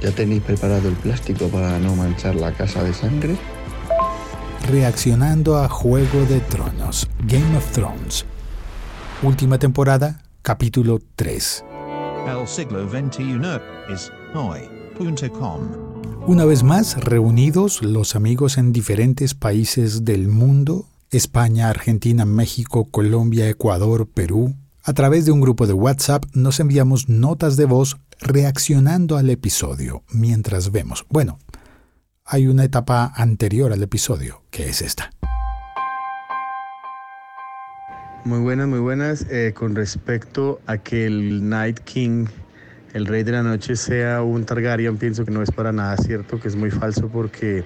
¿Ya tenéis preparado el plástico para no manchar la casa de sangre? Reaccionando a Juego de Tronos, Game of Thrones. Última temporada, capítulo 3. El siglo XXI es hoy.com. Una vez más, reunidos los amigos en diferentes países del mundo, España, Argentina, México, Colombia, Ecuador, Perú, a través de un grupo de WhatsApp nos enviamos notas de voz reaccionando al episodio mientras vemos. Bueno, hay una etapa anterior al episodio, que es esta. Muy buenas, muy buenas. Eh, con respecto a que el Night King, el rey de la noche, sea un Targaryen, pienso que no es para nada cierto, que es muy falso porque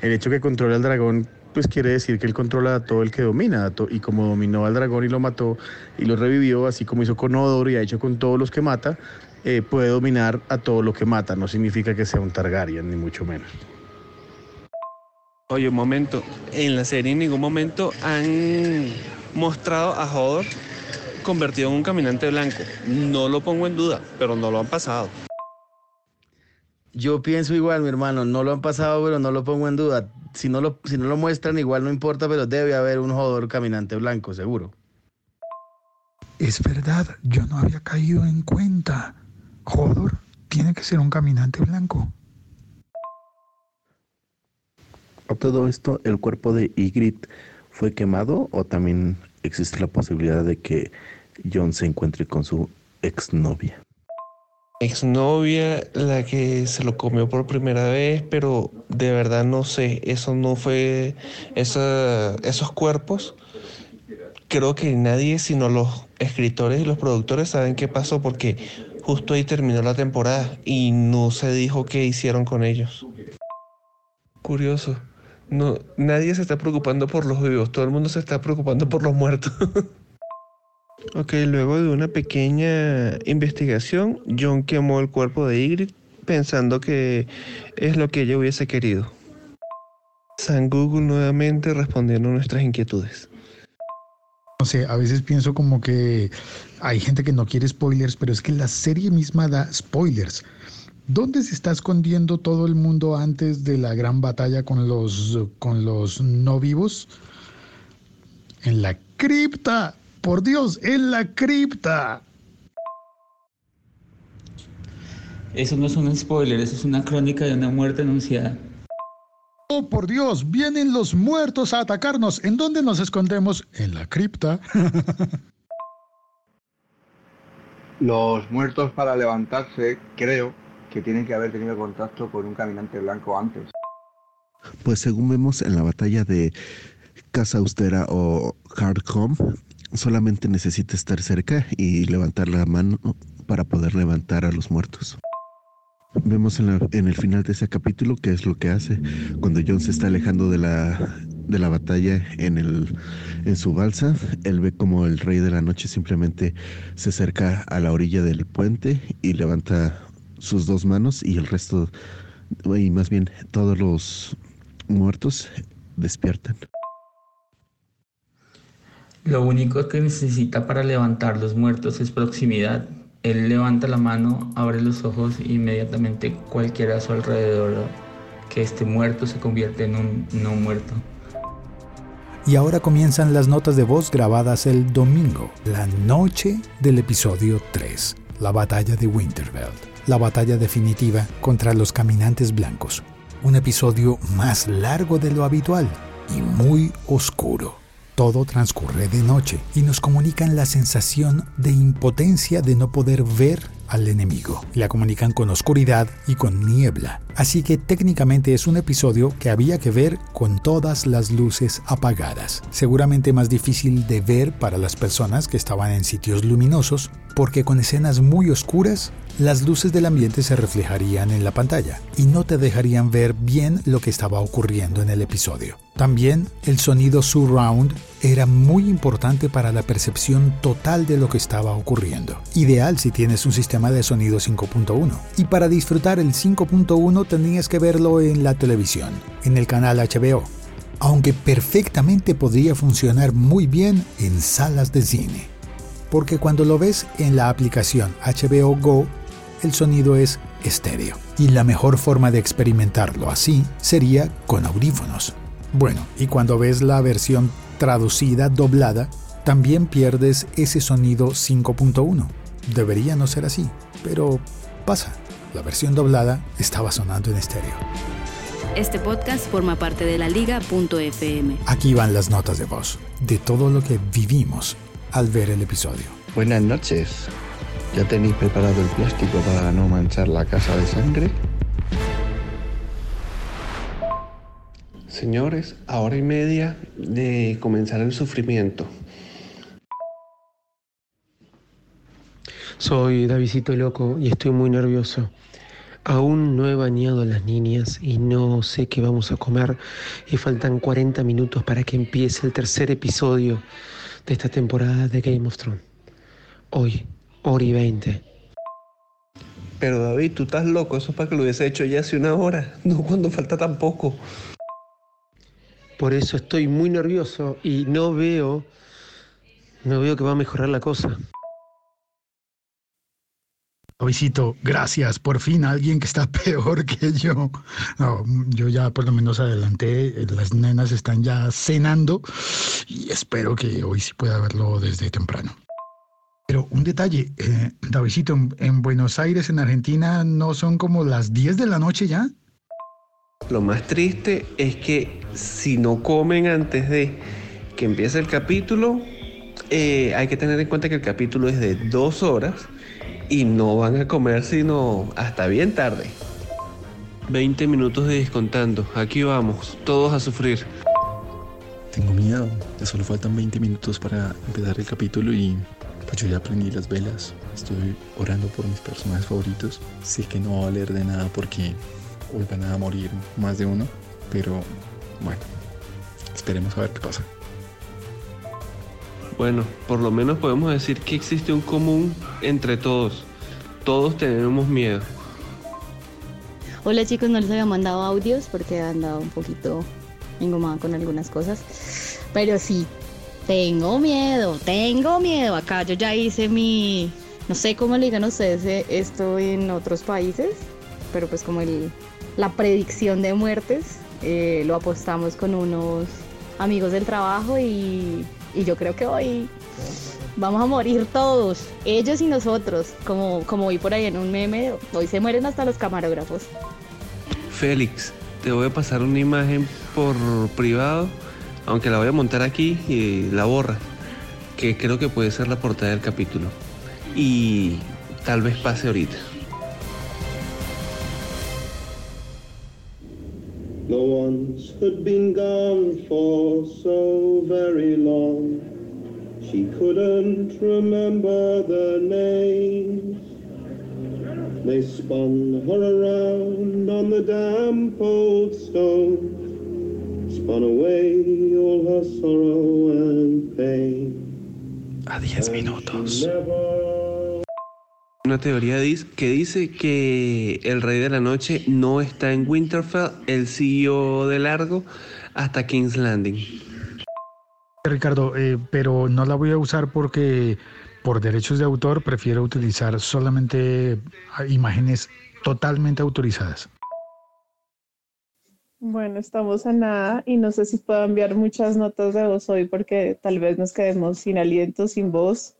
el hecho que controla el dragón, pues quiere decir que él controla a todo el que domina, y como dominó al dragón y lo mató y lo revivió, así como hizo con Odor y ha hecho con todos los que mata, eh, puede dominar a todo lo que mata. No significa que sea un Targaryen, ni mucho menos. Oye, un momento. En la serie en ningún momento han mostrado a Hodor convertido en un caminante blanco. No lo pongo en duda, pero no lo han pasado. Yo pienso igual, mi hermano, no lo han pasado, pero no lo pongo en duda. Si no lo, si no lo muestran, igual no importa, pero debe haber un Hodor caminante blanco, seguro. Es verdad, yo no había caído en cuenta. Hodor tiene que ser un caminante blanco. A todo esto, ¿el cuerpo de Ygritte fue quemado o también existe la posibilidad de que John se encuentre con su exnovia? Exnovia, la que se lo comió por primera vez, pero de verdad no sé, eso no fue, esos cuerpos, creo que nadie sino los escritores y los productores saben qué pasó porque justo ahí terminó la temporada y no se dijo qué hicieron con ellos. Curioso. No, nadie se está preocupando por los vivos, todo el mundo se está preocupando por los muertos. ok, luego de una pequeña investigación, John quemó el cuerpo de Ygritte pensando que es lo que ella hubiese querido. San Google nuevamente respondiendo a nuestras inquietudes. No sé, a veces pienso como que hay gente que no quiere spoilers, pero es que la serie misma da spoilers. ¿Dónde se está escondiendo todo el mundo antes de la gran batalla con los, con los no vivos? En la cripta. Por Dios, en la cripta. Eso no es un spoiler, eso es una crónica de una muerte anunciada. Oh, por Dios, vienen los muertos a atacarnos. ¿En dónde nos escondemos? En la cripta. los muertos para levantarse, creo, que tienen que haber tenido contacto con un caminante blanco antes. Pues según vemos en la batalla de Casa Austera o Hardcom, solamente necesita estar cerca y levantar la mano para poder levantar a los muertos. Vemos en, el final de ese capítulo qué es lo que hace cuando John se está alejando de la, de la batalla en, el, en su balsa. Él ve como el rey de la noche simplemente se acerca a la orilla del puente y levanta sus dos manos y el resto, y más bien todos los muertos despiertan. Lo único que necesita para levantar los muertos es proximidad. Él levanta la mano, abre los ojos e inmediatamente cualquiera a su alrededor que esté muerto se convierte en un no muerto. Y ahora comienzan las notas de voz grabadas el domingo, la noche del episodio 3, la batalla de Winterfell la batalla definitiva contra los caminantes blancos. Un episodio más largo de lo habitual y muy oscuro. Todo transcurre de noche y nos comunican la sensación de impotencia de no poder ver al enemigo. La comunican con oscuridad y con niebla. Así que técnicamente es un episodio que había que ver con todas las luces apagadas. Seguramente más difícil de ver para las personas que estaban en sitios luminosos, porque con escenas muy oscuras las luces del ambiente se reflejarían en la pantalla y no te dejarían ver bien lo que estaba ocurriendo en el episodio. También el sonido surround era muy importante para la percepción total de lo que estaba ocurriendo. Ideal si tienes un sistema de sonido 5.1. Y para disfrutar el 5.1 tenías que verlo en la televisión, en el canal HBO. Aunque perfectamente podría funcionar muy bien en salas de cine porque cuando lo ves en la aplicación HBO Go, el sonido es estéreo. Y la mejor forma de experimentarlo así sería con audífonos. Bueno, y cuando ves la versión traducida, doblada, también pierdes ese sonido 5.1. Debería no ser así, pero pasa. La versión doblada estaba sonando en estéreo. Este podcast forma parte de la liga.fm. Aquí van las notas de voz, de todo lo que vivimos al ver el episodio. Buenas noches. ¿Ya tenéis preparado el plástico para no manchar la casa de sangre? Señores, a hora y media de comenzar el sufrimiento. Soy Davidito Loco y estoy muy nervioso. Aún no he bañado a las niñas y no sé qué vamos a comer y faltan 40 minutos para que empiece el tercer episodio de esta temporada de Game of Thrones. Hoy, hora y 20. Pero David, tú estás loco, eso es para que lo hubiese hecho ya hace una hora, no cuando falta tan poco. Por eso estoy muy nervioso y no veo, no veo que va a mejorar la cosa. Visito, gracias. Por fin alguien que está peor que yo. No, yo ya por lo menos adelanté. Las nenas están ya cenando y espero que hoy sí pueda verlo desde temprano. Pero un detalle, eh, Davidito, en, en Buenos Aires, en Argentina, ¿no son como las 10 de la noche ya? Lo más triste es que si no comen antes de que empiece el capítulo, eh, hay que tener en cuenta que el capítulo es de dos horas y no van a comer sino hasta bien tarde. 20 minutos de descontando. Aquí vamos, todos a sufrir. Tengo miedo. Ya solo faltan 20 minutos para empezar el capítulo y pues yo ya prendí las velas. Estoy orando por mis personajes favoritos. Sé que no va a valer de nada porque hoy van a morir más de uno. Pero bueno, esperemos a ver qué pasa. Bueno, por lo menos podemos decir que existe un común entre todos. Todos tenemos miedo. Hola chicos, no les había mandado audios porque he andado un poquito engomada con algunas cosas. Pero sí, tengo miedo, tengo miedo. Acá yo ya hice mi, no sé cómo le digan ustedes eh, esto en otros países, pero pues como el, la predicción de muertes, eh, lo apostamos con unos amigos del trabajo y, y yo creo que hoy vamos a morir todos, ellos y nosotros, como, como vi por ahí en un meme, hoy se mueren hasta los camarógrafos. Félix, te voy a pasar una imagen por privado, aunque la voy a montar aquí y la borra, que creo que puede ser la portada del capítulo. Y tal vez pase ahorita. The ones had been gone for so very long. She couldn't remember their names. They spun her around on the damp old stone, spun away all her sorrow and pain. A 10 minutos. Una teoría que dice que el Rey de la Noche no está en Winterfell, él siguió de largo hasta King's Landing. Ricardo, eh, pero no la voy a usar porque por derechos de autor prefiero utilizar solamente imágenes totalmente autorizadas. Bueno, estamos a nada y no sé si puedo enviar muchas notas de voz hoy porque tal vez nos quedemos sin aliento, sin voz.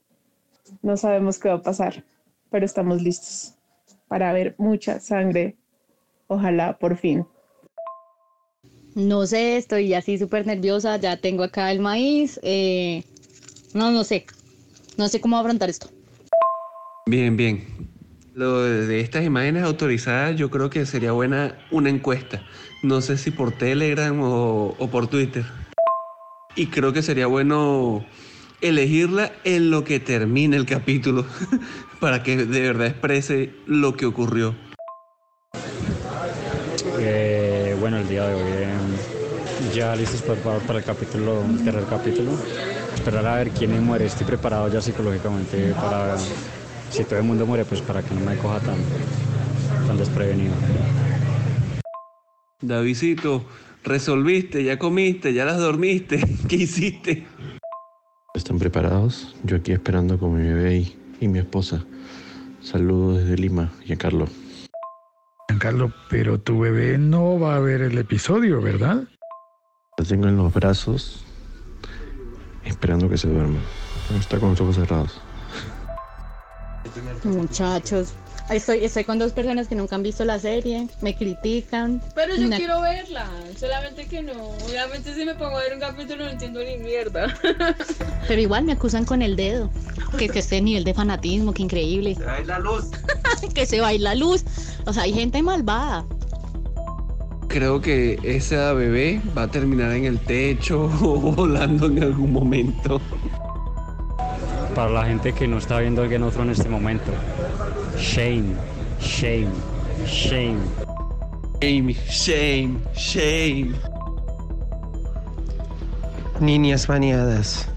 No sabemos qué va a pasar, pero estamos listos para ver mucha sangre. Ojalá por fin. No sé, estoy así súper nerviosa, ya tengo acá el maíz. eh, no, no sé, no sé cómo afrontar esto. Bien, bien. Lo de estas imágenes autorizadas, yo creo que sería buena una encuesta. No sé si por Telegram o, o por Twitter. Y creo que sería bueno elegirla en lo que termine el capítulo, para que de verdad exprese lo que ocurrió. Eh, bueno, el día de hoy eh, ya listos preparados para el capítulo, el tercer capítulo. Esperar a ver quién muere. Estoy preparado ya psicológicamente para, si todo el mundo muere, pues para que no me coja tan, tan desprevenido. Davidito, resolviste, ya comiste, ya las dormiste. ¿Qué hiciste? ¿Están preparados? Yo aquí esperando con mi bebé y, y mi esposa. Saludos desde Lima Carlos. Carlos, pero tu bebé no va a ver el episodio, ¿verdad? La tengo en los brazos, esperando que se duerma. Está con los ojos cerrados. Muchachos, estoy, estoy con dos personas que nunca han visto la serie, me critican. Pero yo Una- quiero verla, solamente que no. Obviamente si me pongo a ver un capítulo no entiendo ni mierda. Pero igual me acusan con el dedo. Que, que este nivel de fanatismo, que increíble. la luz. que se va a ir la luz. O sea, hay gente malvada. Creo que esa bebé va a terminar en el techo o volando en algún momento. Para la gente que no está viendo Game of Thrones en este momento. Shame, shame, shame. Shame, shame, shame. Niñas bañadas,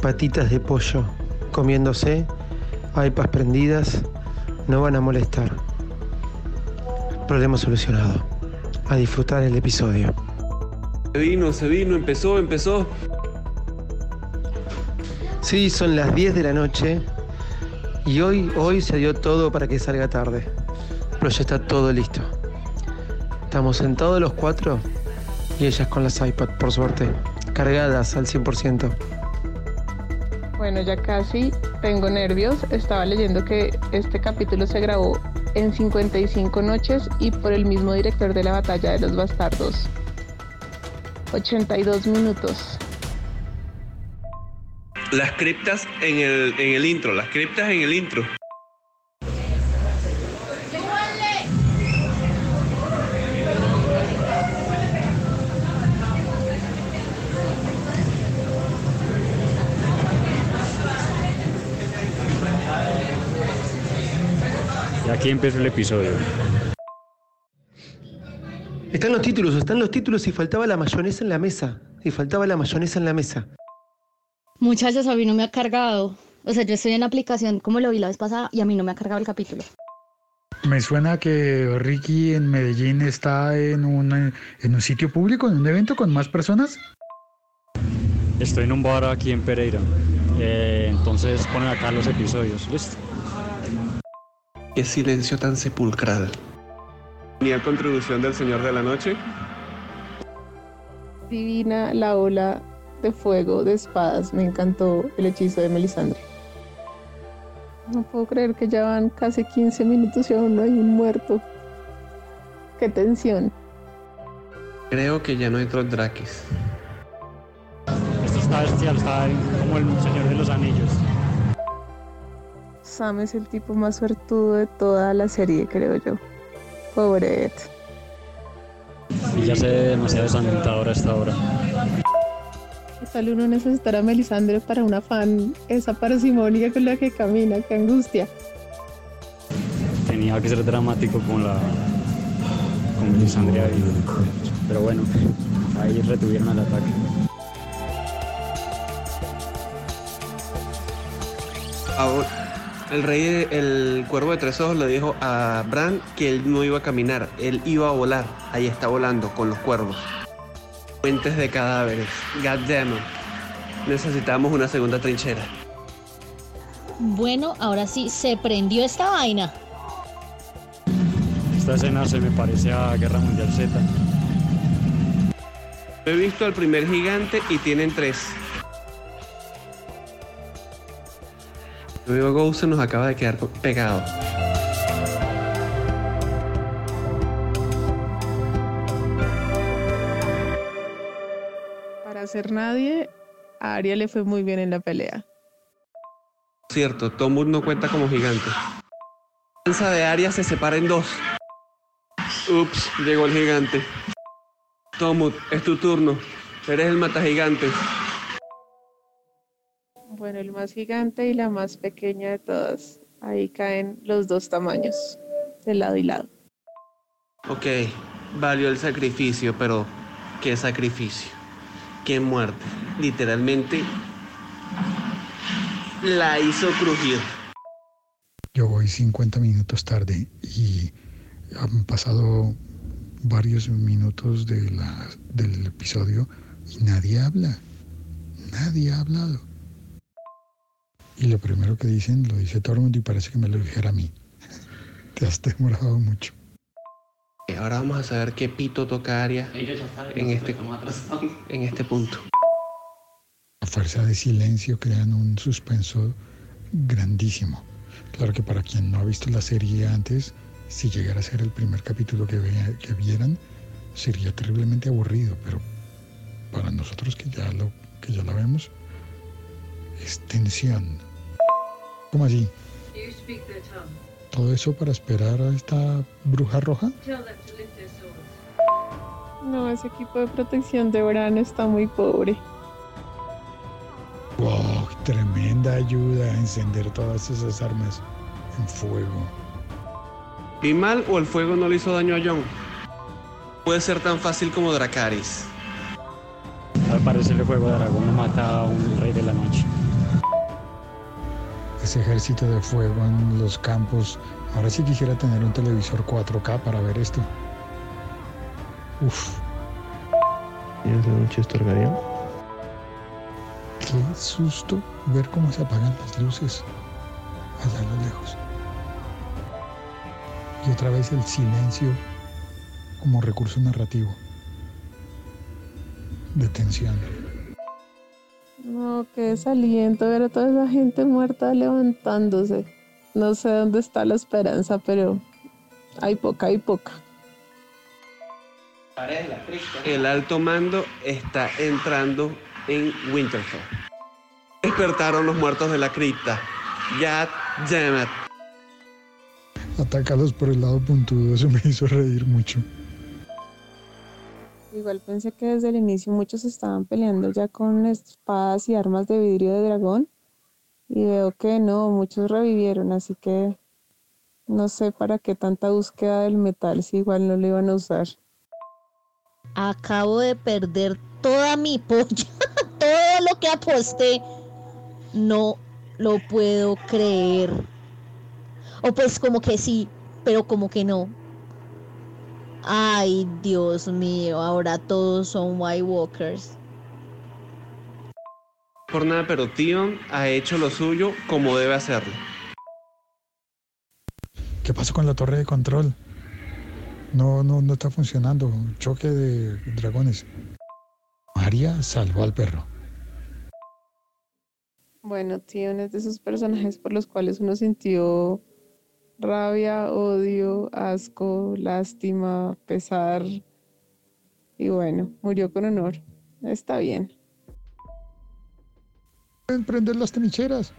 patitas de pollo, comiéndose, iPads prendidas, no van a molestar. Problema solucionado. A disfrutar el episodio. Se vino, se vino, empezó, empezó. Sí, son las 10 de la noche y hoy, hoy se dio todo para que salga tarde. Pero ya está todo listo. Estamos sentados los cuatro y ellas con las iPad, por suerte, cargadas al 100%. Bueno, ya casi tengo nervios. Estaba leyendo que este capítulo se grabó en 55 noches y por el mismo director de la batalla de los bastardos. 82 minutos. Las criptas en el, en el intro, las criptas en el intro. Y aquí empieza el episodio. Están los títulos, están los títulos y faltaba la mayonesa en la mesa. Y faltaba la mayonesa en la mesa. Muchachos, a mí no me ha cargado. O sea, yo estoy en la aplicación como lo vi la vez pasada y a mí no me ha cargado el capítulo. Me suena que Ricky en Medellín está en un, en un sitio público, en un evento con más personas. Estoy en un bar aquí en Pereira. Eh, entonces ponen acá los episodios. Listo. Qué silencio tan sepulcral. Ni contribución del Señor de la Noche. Divina la ola de fuego de espadas. Me encantó el hechizo de Melisandre. No puedo creer que ya van casi 15 minutos y aún no hay un muerto. Qué tensión. Creo que ya no hay Drakis. Esto está bestial, está como el Señor de los Anillos. Sam es el tipo más suertudo de toda la serie, creo yo. Pobre Ed. Y ya sé demasiado desalentador a esta hora. ¿Qué tal uno necesitar a Melisandre para una fan esa parsimonia con la que camina? ¡Qué angustia! Tenía que ser dramático con la. con Melisandria y. Pero bueno, ahí retuvieron el ataque. Ahora, el rey, el cuervo de tres ojos le dijo a Bran que él no iba a caminar, él iba a volar. Ahí está volando con los cuervos. Puentes de cadáveres. God damn it. Necesitamos una segunda trinchera. Bueno, ahora sí, se prendió esta vaina. Esta escena se me parece a Guerra Mundial Z. He visto al primer gigante y tienen tres. Luego Ghost se nos acaba de quedar pegado. Nadie, a Arya le fue muy bien en la pelea. Cierto, Tomut no cuenta como gigante. La lanza de Arya se separa en dos. Ups, llegó el gigante. Tomut, es tu turno. Eres el mata gigante. Bueno, el más gigante y la más pequeña de todas. Ahí caen los dos tamaños, de lado y lado. Ok, valió el sacrificio, pero ¿qué sacrificio? ¿Qué muerte? Literalmente la hizo crujir. Yo voy 50 minutos tarde y han pasado varios minutos del episodio y nadie habla. Nadie ha hablado. Y lo primero que dicen lo dice todo el mundo y parece que me lo dijera a mí. Te has demorado mucho. Ahora vamos a saber qué pito toca Aria en este, en este punto. A fuerza de silencio crean un suspenso grandísimo. Claro que para quien no ha visto la serie antes, si llegara a ser el primer capítulo que, vea- que vieran, sería terriblemente aburrido, pero para nosotros que ya, lo, que ya la vemos, es tensión. ¿Cómo así? You speak their tongue. ¿Todo eso para esperar a esta bruja roja? No, ese equipo de protección de verano está muy pobre. ¡Wow! Tremenda ayuda a encender todas esas armas en fuego. ¿Vi mal o el fuego no le hizo daño a Jon? Puede ser tan fácil como Dracaris. Al parecer el fuego de dragón no mata a un rey de la noche. Ese ejército de fuego en los campos. Ahora sí quisiera tener un televisor 4K para ver esto. Uf, ¿Y es la noche es Targaryen? qué susto ver cómo se apagan las luces allá a lo lejos. Y otra vez el silencio como recurso narrativo de tensión. No, qué desaliento ver a toda esa gente muerta levantándose. No sé dónde está la esperanza, pero hay poca, hay poca. El alto mando está entrando en Winterfell. Despertaron los muertos de la cripta. Ya, damn it. Atácalos por el lado puntudo, eso me hizo reír mucho. Igual pensé que desde el inicio muchos estaban peleando ya con espadas y armas de vidrio de dragón. Y veo que no, muchos revivieron, así que no sé para qué tanta búsqueda del metal si igual no lo iban a usar. Acabo de perder toda mi polla, todo lo que aposté. No lo puedo creer. O pues como que sí, pero como que no. Ay, Dios mío, ahora todos son White Walkers. Por nada, pero Tion ha hecho lo suyo como debe hacerlo. ¿Qué pasó con la torre de control? No, no, no está funcionando. Choque de dragones. María salvó al perro. Bueno, Tion es de esos personajes por los cuales uno sintió rabia, odio, asco, lástima, pesar. Y bueno, murió con honor. Está bien. Pueden prender las trincheras.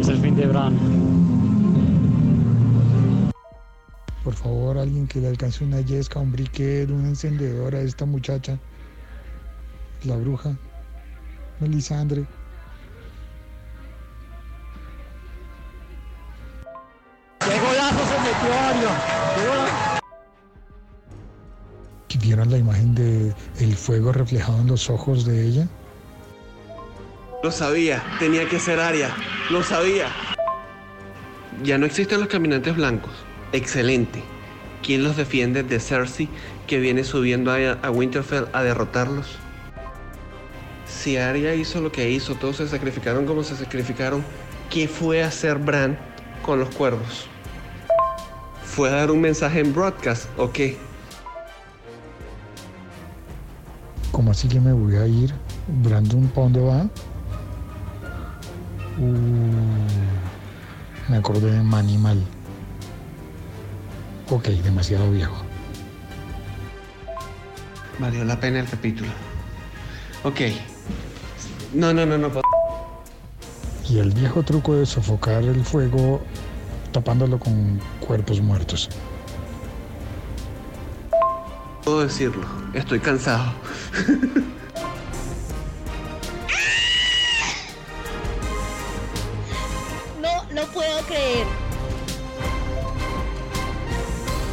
Es el fin de Bran. Por favor, alguien que le alcance una yesca, un briquet, un encendedor a esta muchacha. La bruja. Melisandre. ¿Vieron la imagen de el fuego reflejado en los ojos de ella? Lo sabía, tenía que ser Aria. Lo sabía. Ya no existen los caminantes blancos. Excelente. ¿Quién los defiende de Cersei que viene subiendo a, a Winterfell a derrotarlos? Si Arya hizo lo que hizo, todos se sacrificaron como se sacrificaron, ¿qué fue a hacer Bran con los cuervos? ¿Fue a dar un mensaje en broadcast o qué? ¿Cómo así que me voy a ir? ¿Brandon para dónde va? Uh, me acordé de Manimal. Ok, demasiado viejo. Valió la pena el capítulo. Ok. No, no, no, no. Y el viejo truco de sofocar el fuego tapándolo con cuerpos muertos. Puedo decirlo. Estoy cansado. No, no puedo creer.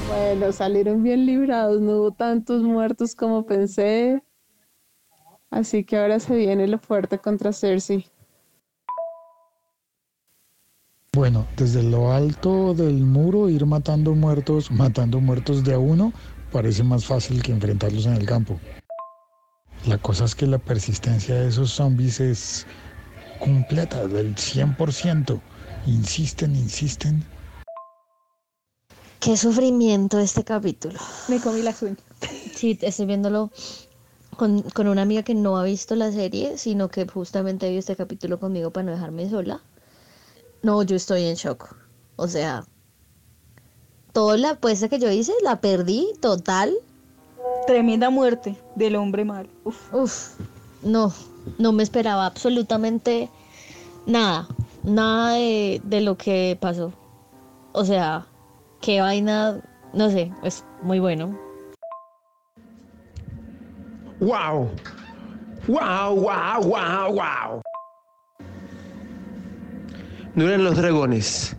Bueno, salieron bien librados, no hubo tantos muertos como pensé. Así que ahora se viene lo fuerte contra Cersei. Bueno, desde lo alto del muro ir matando muertos, matando muertos de a uno, parece más fácil que enfrentarlos en el campo. La cosa es que la persistencia de esos zombies es completa, del 100%. Insisten, insisten. Qué sufrimiento este capítulo. Me comí la uñas. Sí, estoy viéndolo con, con una amiga que no ha visto la serie, sino que justamente vio este capítulo conmigo para no dejarme sola. No, yo estoy en shock. O sea, toda la apuesta que yo hice la perdí total. Tremenda muerte del hombre mal. Uf. Uf, no, no me esperaba absolutamente nada, nada de, de lo que pasó. O sea, qué vaina, no sé, es muy bueno. ¡Wow! ¡Wow, wow, wow, wow! No eran los dragones,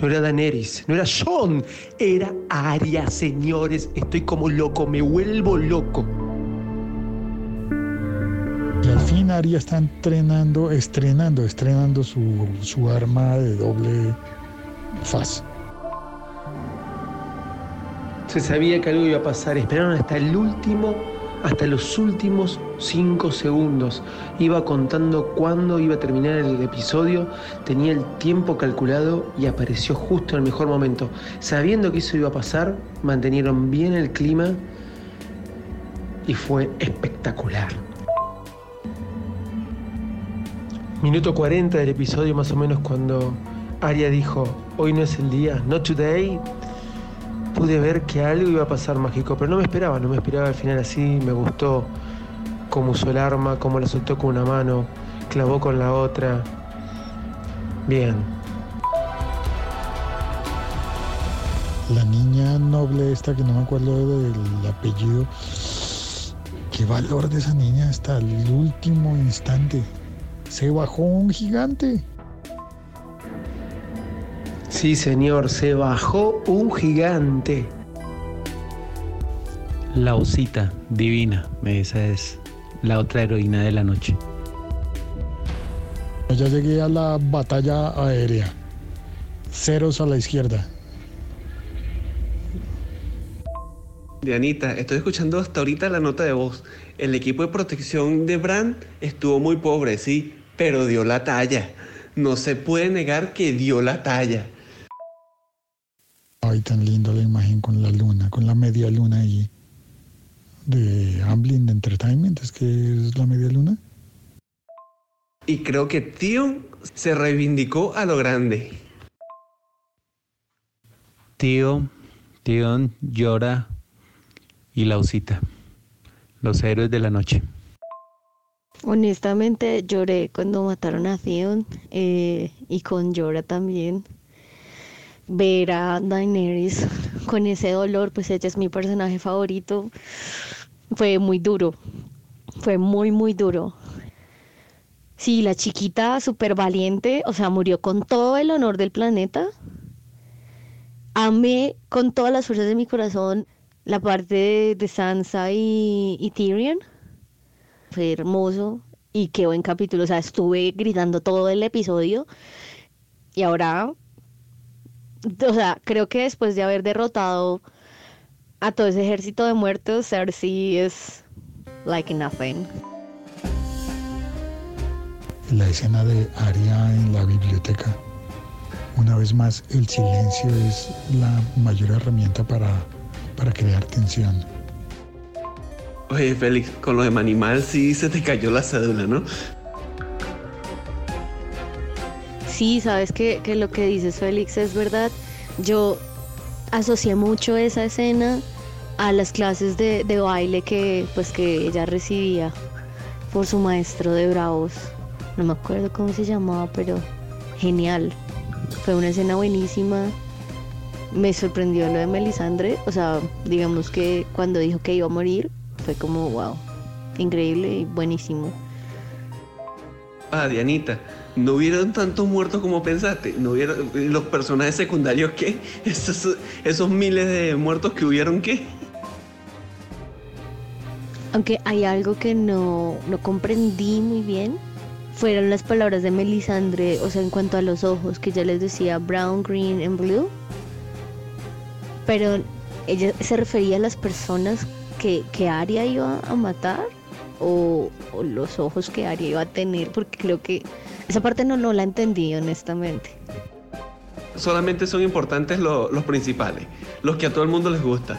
no era Daenerys, no era Jon, era Arya, señores. Estoy como loco, me vuelvo loco. Y al fin Arya está entrenando, estrenando, estrenando su, su arma de doble faz. Se sabía que algo iba a pasar, esperaron hasta el último, hasta los últimos cinco segundos. Iba contando cuándo iba a terminar el episodio, tenía el tiempo calculado y apareció justo en el mejor momento. Sabiendo que eso iba a pasar, mantenieron bien el clima y fue espectacular. Minuto 40 del episodio más o menos cuando Arya dijo, hoy no es el día, not today, pude ver que algo iba a pasar mágico, pero no me esperaba, no me esperaba al final así, me gustó cómo usó el arma, cómo la soltó con una mano, clavó con la otra. Bien. La niña noble esta, que no me acuerdo del apellido, qué valor de esa niña hasta el último instante. Se bajó un gigante. Sí, señor, se bajó un gigante. La osita, divina, esa es la otra heroína de la noche. Ya llegué a la batalla aérea. Ceros a la izquierda. Dianita, estoy escuchando hasta ahorita la nota de voz. El equipo de protección de Brand estuvo muy pobre, sí, pero dio la talla. No se puede negar que dio la talla. Ay, tan lindo la imagen con la luna, con la media luna ahí. De Amblin Entertainment, es que es la media luna. Y creo que Tion se reivindicó a lo grande. Tío, Tion llora y la osita. Los héroes de la noche. Honestamente lloré cuando mataron a Theon eh, y con Llora también. Ver a Daenerys con ese dolor, pues ella es mi personaje favorito. Fue muy duro, fue muy, muy duro. Sí, la chiquita súper valiente, o sea, murió con todo el honor del planeta. Amé con todas las fuerzas de mi corazón la parte de, Sansa y, y Tyrion. Fue hermoso y qué buen capítulo. O sea, estuve gritando todo el episodio y ahora, o sea, creo que después de haber derrotado a todo ese ejército de muertos, Cersei es like nothing. La escena de Arya en la biblioteca. Una vez más, el silencio es la mayor herramienta para, para crear tensión. Oye, Félix, con lo de Manimal sí se te cayó la cédula, ¿no? Sí, sabes que, que lo que dices, Félix, es verdad. Yo asocié mucho esa escena a las clases de, de baile que, pues, que ella recibía por su maestro de bravos. No me acuerdo cómo se llamaba, pero genial. Fue una escena buenísima. Me sorprendió lo de Melisandre. O sea, digamos que cuando dijo que iba a morir, fue como wow. Increíble y buenísimo. Ah, Dianita, no hubieron tantos muertos como pensaste. No hubieron los personajes secundarios qué? Esos, esos miles de muertos que hubieron qué? Aunque hay algo que no, no comprendí muy bien, fueron las palabras de Melisandre, o sea, en cuanto a los ojos, que ya les decía brown, green and blue. Pero ella se refería a las personas que, que Arya iba a matar o, o los ojos que Arya iba a tener, porque creo que esa parte no, no la entendí honestamente. solamente son importantes lo- los principales, los que a todo el mundo les gusta.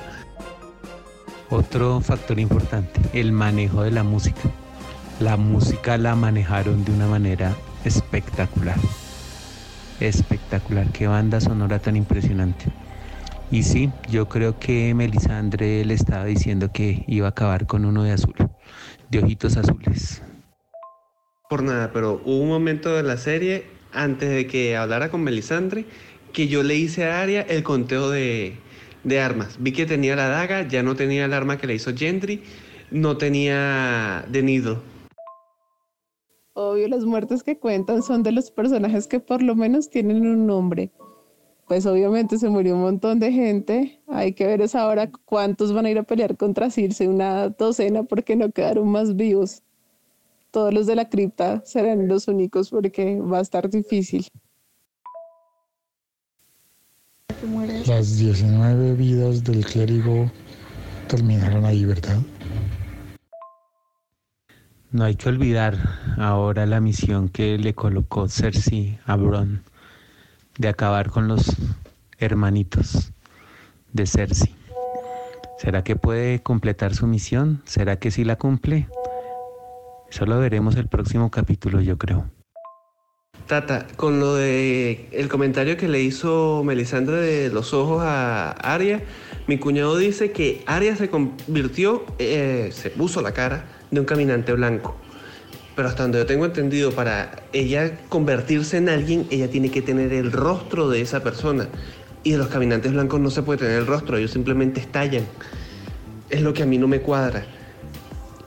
Otro factor importante, el manejo de la música. La música la manejaron de una manera espectacular. Espectacular, qué banda sonora tan impresionante. Y sí, yo creo que Melisandre le estaba diciendo que iba a acabar con uno de azul, de ojitos azules. Por nada, pero hubo un momento de la serie, antes de que hablara con Melisandre, que yo le hice a Arya el conteo de, de armas. Vi que tenía la daga, ya no tenía el arma que le hizo Gendry, no tenía de nido. Obvio, las muertes que cuentan son de los personajes que por lo menos tienen un nombre. Pues obviamente se murió un montón de gente. Hay que ver es ahora cuántos van a ir a pelear contra Circe, una docena porque no quedaron más vivos. Todos los de la cripta serán los únicos porque va a estar difícil. Las 19 vidas del clérigo terminaron ahí, ¿verdad? No hay que olvidar ahora la misión que le colocó Cersei a Bronn de acabar con los hermanitos de Cersei. ¿Será que puede completar su misión? ¿Será que sí la cumple? Eso lo veremos el próximo capítulo, yo creo. Tata, con lo de el comentario que le hizo Melisandre de los ojos a Arya, mi cuñado dice que Arya se convirtió, eh, se puso la cara de un caminante blanco. Pero hasta donde yo tengo entendido, para ella convertirse en alguien, ella tiene que tener el rostro de esa persona. Y de los caminantes blancos no se puede tener el rostro, ellos simplemente estallan. Es lo que a mí no me cuadra.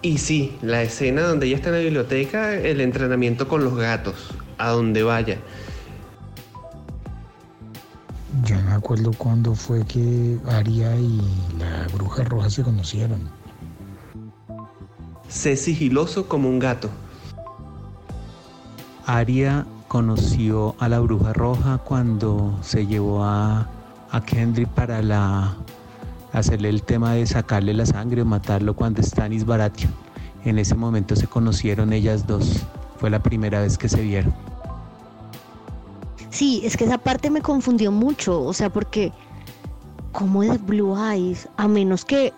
Y sí, la escena donde ella está en la biblioteca, el entrenamiento con los gatos, a donde vaya. Yo no me acuerdo cuándo fue que Aria y la bruja roja se conocieron. Sé sigiloso como un gato. Arya conoció a la bruja roja cuando se llevó a, a Kendrick para la, hacerle el tema de sacarle la sangre o matarlo cuando Stannis Baratheon. En ese momento se conocieron ellas dos. Fue la primera vez que se vieron. Sí, es que esa parte me confundió mucho, o sea, porque como de Blue Eyes, a menos que,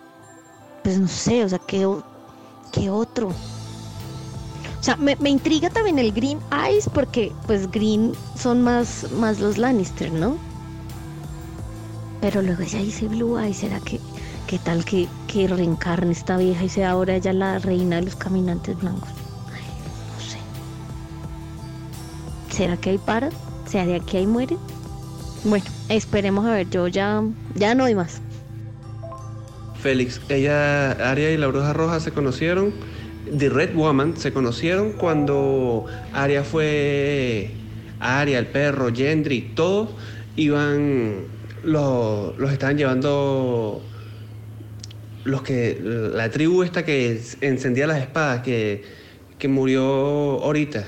pues no sé, o sea, que, o- que otro. O sea, me, me intriga también el Green Eyes porque, pues, Green son más, más los Lannister, ¿no? Pero luego ella dice Blue Eyes, ¿será que, qué tal que, que reencarne esta vieja y sea ahora ella la reina de los caminantes blancos? Ay, no sé. ¿Será que ahí para? ¿Será de aquí ahí muere? Bueno, esperemos a ver, yo ya, ya no doy más. Félix, ella, Arya y la bruja roja se conocieron. The Red Woman se conocieron cuando Arya fue. Arya, el perro, Gendry, todos iban. Los, los estaban llevando. Los que. La tribu esta que encendía las espadas, que, que murió ahorita.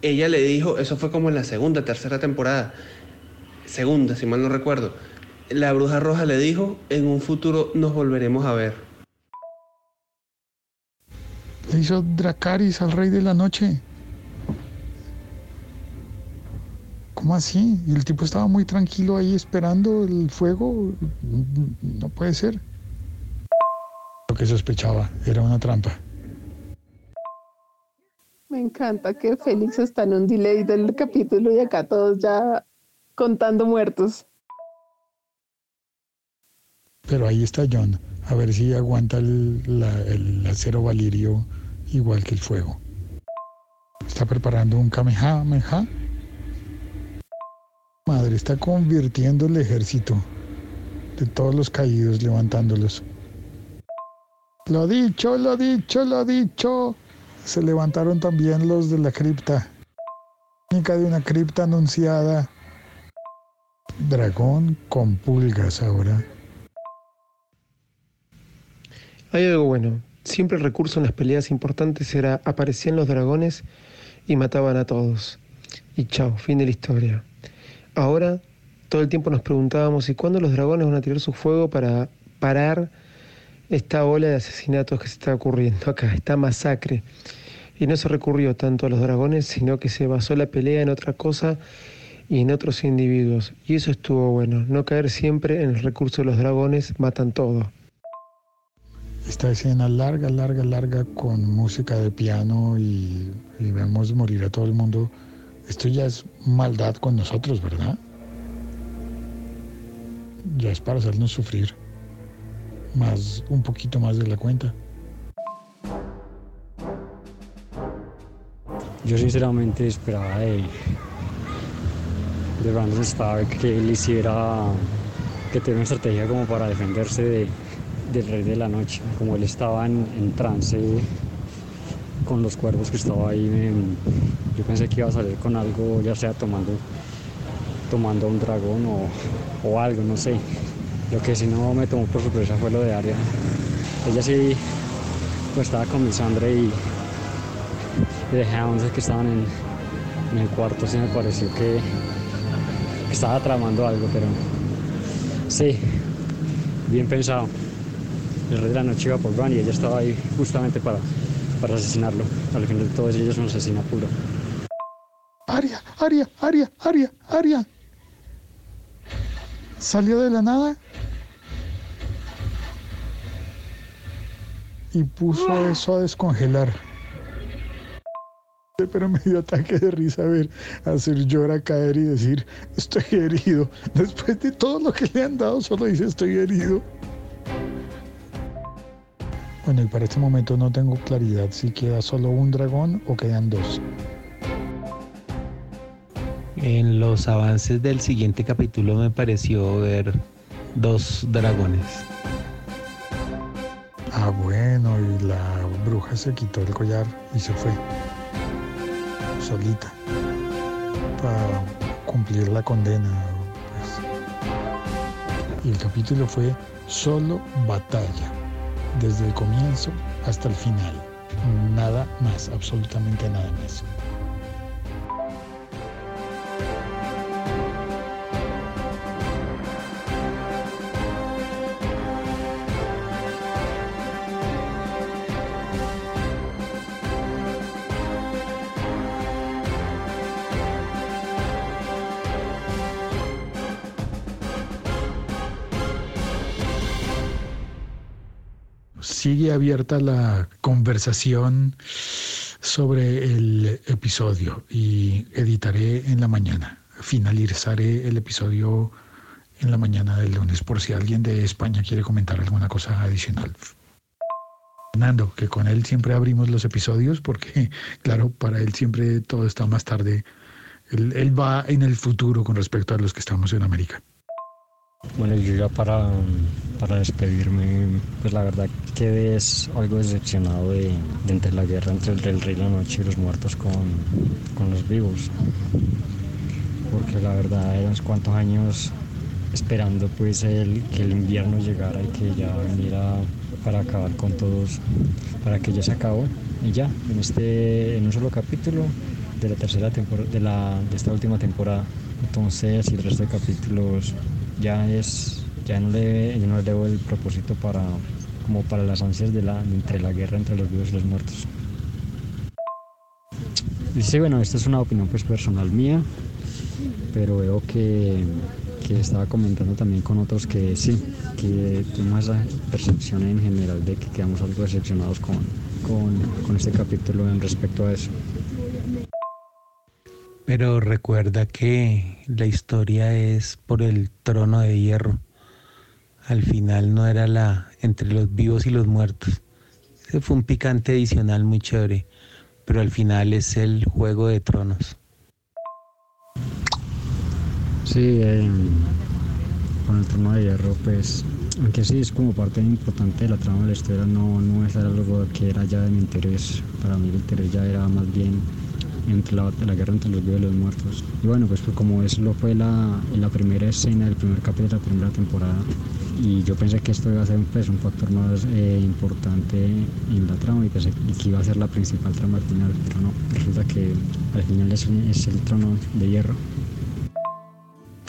Ella le dijo, eso fue como en la segunda, tercera temporada. Segunda, si mal no recuerdo. La bruja roja le dijo, en un futuro nos volveremos a ver. Le hizo Dracaris al rey de la noche. ¿Cómo así? Y el tipo estaba muy tranquilo ahí esperando el fuego. No puede ser. Lo que sospechaba era una trampa. Me encanta que Félix está en un delay del capítulo y acá todos ya contando muertos. Pero ahí está John. A ver si aguanta el, acero valirio igual que el fuego. Está preparando un Kamehameha. Madre, está convirtiendo el ejército de todos los caídos, levantándolos. Lo dicho, lo dicho, lo dicho. Se levantaron también los de la cripta. Técnica de una cripta anunciada. Dragón con pulgas ahora. Hay algo bueno. Siempre el recurso en las peleas importantes era aparecían los dragones y mataban a todos. Y chao, fin de la historia. Ahora todo el tiempo nos preguntábamos ¿y cuándo los dragones van a tirar su fuego para parar esta ola de asesinatos que se está ocurriendo acá, esta masacre? Y no se recurrió tanto a los dragones, sino que se basó la pelea en otra cosa y en otros individuos. Y eso estuvo bueno, no caer siempre en el recurso de los dragones, matan todo. Esta escena larga, larga, larga con música de piano y, vemos morir a todo el mundo. Esto ya es maldad con nosotros, ¿verdad? Ya es para hacernos sufrir más, un poquito más de la cuenta. Yo sinceramente esperaba de, de Brandon Stark que él hiciera, que tuviera una estrategia como para defenderse de, del Rey de la Noche. Como él estaba en, trance con los cuervos que estaba ahí, yo pensé que iba a salir con algo, ya sea tomando, tomando un dragón o, o algo, no sé. Lo que sí no me tomó por sorpresa fue lo de Arya. Ella sí pues estaba con Misandre y, y de Hounds que estaban en, en el cuarto, sí me pareció que estaba tramando algo, pero sí, bien pensado. El rey de la noche iba por Bran y ella estaba ahí justamente para, para asesinarlo. Al final de todo ella es un asesino puro. Aria, Aria, Aria, Aria, Aria. Salió de la nada y puso eso a descongelar. Pero me dio ataque de risa ver hacer llora caer y decir estoy herido. Después de todo lo que le han dado, solo dice estoy herido. Bueno, y para este momento no tengo claridad si queda solo un dragón o quedan dos. En los avances del siguiente capítulo me pareció ver dos dragones. Ah, bueno, y la bruja se quitó el collar y se fue. Solita. Para cumplir la condena. pues. Y el capítulo fue solo batalla. Desde el comienzo hasta el final. Nada más, absolutamente nada más. Sigue abierta la conversación sobre el episodio y editaré en la mañana. Finalizaré el episodio en la mañana del lunes por si alguien de España quiere comentar alguna cosa adicional. Fernando, que con él siempre abrimos los episodios porque, claro, para él siempre todo está más tarde. Él, él va en el futuro con respecto a los que estamos en América. Bueno, yo ya para, para despedirme, pues la verdad quedé algo decepcionado de, entre la guerra entre el, el rey la noche y los muertos con, con los vivos. Porque la verdad eran unos cuantos años esperando pues el, que el invierno llegara y que ya viniera para acabar con todos, para que ya se acabó y ya, en, este, en un solo capítulo de la tercera temporada, de, la, de esta última temporada. Entonces, y el resto de capítulos ya es, ya no le, yo no le debo el propósito para, como para las ansias de la, entre la guerra entre los vivos y los muertos. Sí, bueno, esta es una opinión pues personal mía, pero veo que, que estaba comentando también con otros que sí, que tenemos esa percepción en general de que quedamos algo decepcionados con, con, con este capítulo en respecto a eso. Pero recuerda que la historia es por el trono de hierro. Al final no era la entre los vivos y los muertos. Ese fue un picante adicional muy chévere, pero al final es el juego de tronos. Sí, eh, con el trono de hierro, pues, aunque sí es como parte importante de la trama de la historia, no, no es algo que era ya de mi interés. Para mí el interés ya era más bien entre la, la guerra entre los vivos y los muertos. Y bueno, pues, pues como eso lo fue la, la primera escena del primer capítulo de la primera temporada, y yo pensé que esto iba a ser pues, un factor más eh, importante en la trama y, pensé, que iba a ser la principal trama al final, pero no, resulta que al final es, es el trono de hierro.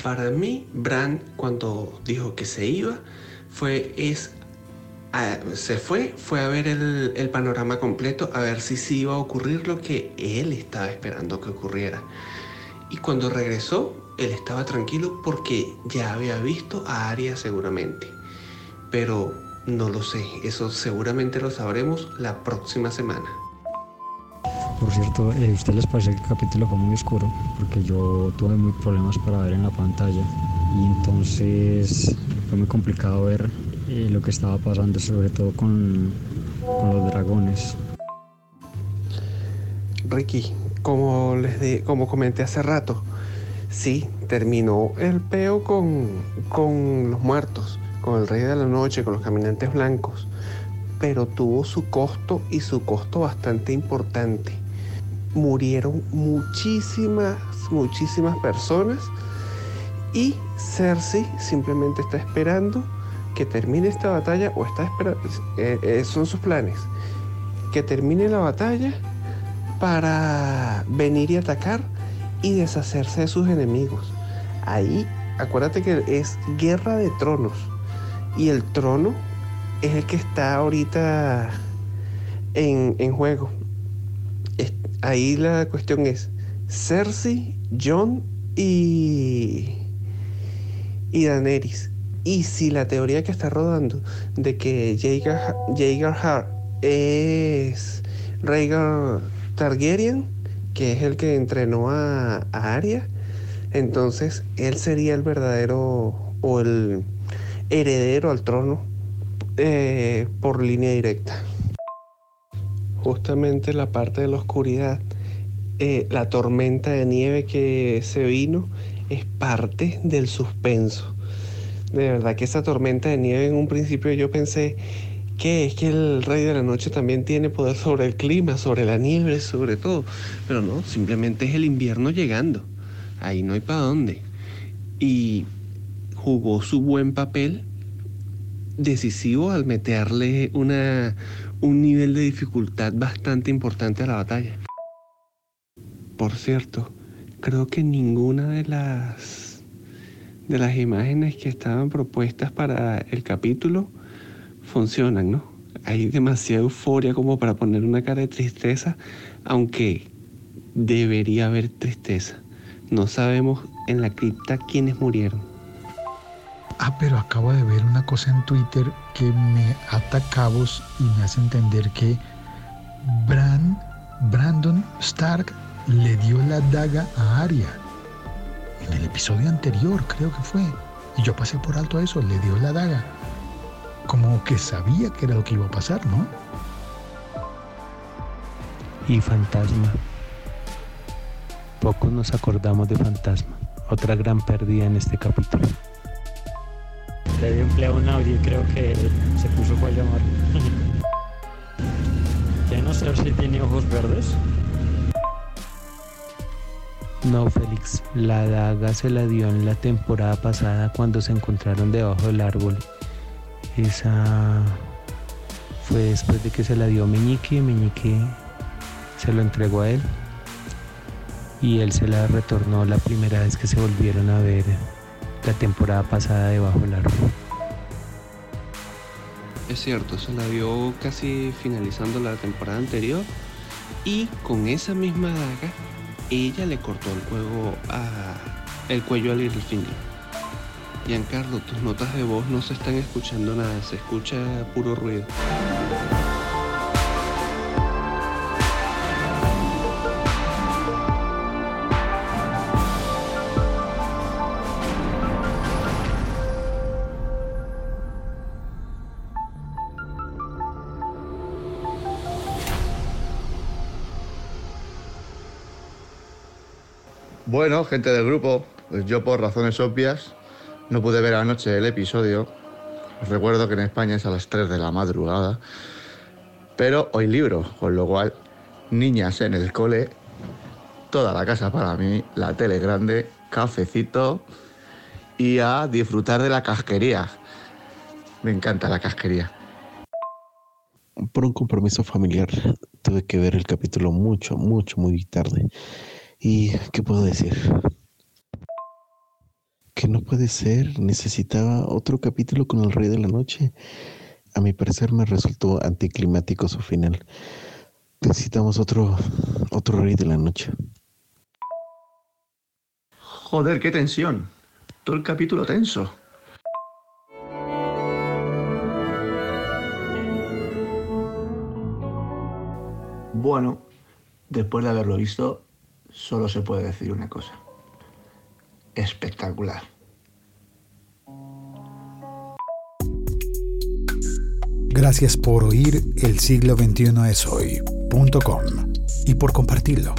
Para mí, Bran, cuando dijo que se iba, fue es se fue, fue a ver el, panorama completo, a ver si sí iba a ocurrir lo que él estaba esperando que ocurriera. Y cuando regresó, él estaba tranquilo porque ya había visto a Arya seguramente. Pero no lo sé, eso seguramente lo sabremos la próxima semana. Por cierto, ¿a ustedes les parece que el capítulo fue muy oscuro? Porque yo tuve muy problemas para ver en la pantalla y entonces fue muy complicado ver eh, lo que estaba pasando, sobre todo con, los dragones. Ricky, como les di, como comenté hace rato, sí, terminó el peo con, con los muertos, con el Rey de la Noche, con los caminantes blancos, pero tuvo su costo y su costo bastante importante. Murieron muchísimas, muchísimas personas y Cersei simplemente está esperando que termine esta batalla o está esperando, eh, eh, son sus planes, que termine la batalla para venir y atacar y deshacerse de sus enemigos. Ahí, acuérdate que es guerra de tronos y el trono es el que está ahorita en, en juego. Ahí la cuestión es Cersei, Jon y, y Daenerys. Y si la teoría que está rodando de que Jaeger, Hart es Rhaegar Targaryen, que es el que entrenó a, a Arya, entonces él sería el verdadero o el heredero al trono eh, por línea directa. Justamente la parte de la oscuridad, eh, la tormenta de nieve que se vino es parte del suspenso. De verdad que esa tormenta de nieve en un principio yo pensé que es que el rey de la noche también tiene poder sobre el clima, sobre la nieve, sobre todo. Pero no, simplemente es el invierno llegando. Ahí no hay para dónde. Y jugó su buen papel decisivo al meterle una, un nivel de dificultad bastante importante a la batalla. Por cierto, creo que ninguna de las de las imágenes que estaban propuestas para el capítulo funcionan, ¿no? Hay demasiada euforia como para poner una cara de tristeza, aunque debería haber tristeza. No sabemos en la cripta quiénes murieron. Ah, pero acabo de ver una cosa en Twitter que me ata cabos y me hace entender que Bran, Brandon Stark le dio la daga a Arya. En el episodio anterior, creo que fue. Y yo pasé por alto eso, le dio la daga. Como que sabía que era lo que iba a pasar, ¿no? Y Fantasma. Pocos nos acordamos de Fantasma. Otra gran pérdida en este capítulo. Le di empleo un audio y creo que se puso fue a llamar. ¿Qué no sé si tiene ojos verdes? No, Félix, la daga se la dio en la temporada pasada cuando se encontraron debajo del árbol. Esa fue después de que se la dio Meñique, Meñique se lo entregó a él y él se la retornó la primera vez que se volvieron a ver la temporada pasada debajo del árbol. Es cierto, se la dio casi finalizando la temporada anterior y con esa misma daga ella le cortó el cuello a el cuello a Littlefinger. Giancarlo, tus notas de voz no se están escuchando nada, se escucha puro ruido. Bueno, gente del grupo, pues yo por razones obvias no pude ver anoche el episodio. Recuerdo que en España es a las 3 de la madrugada. Pero hoy libro, con lo cual, niñas en el cole, toda la casa para mí, la tele grande, cafecito y a disfrutar de la casquería. Me encanta la casquería. Por un compromiso familiar tuve que ver el capítulo mucho, mucho, muy tarde. ¿Y qué puedo decir? Que no puede ser, necesitaba otro capítulo con el Rey de la Noche. A mi parecer me resultó anticlimático su final. Necesitamos otro, otro Rey de la Noche. Joder, qué tensión. Todo el capítulo tenso. Bueno, después de haberlo visto, solo se puede decir una cosa. Espectacular. Gracias por oír El siglo XXI es hoy.com y por compartirlo.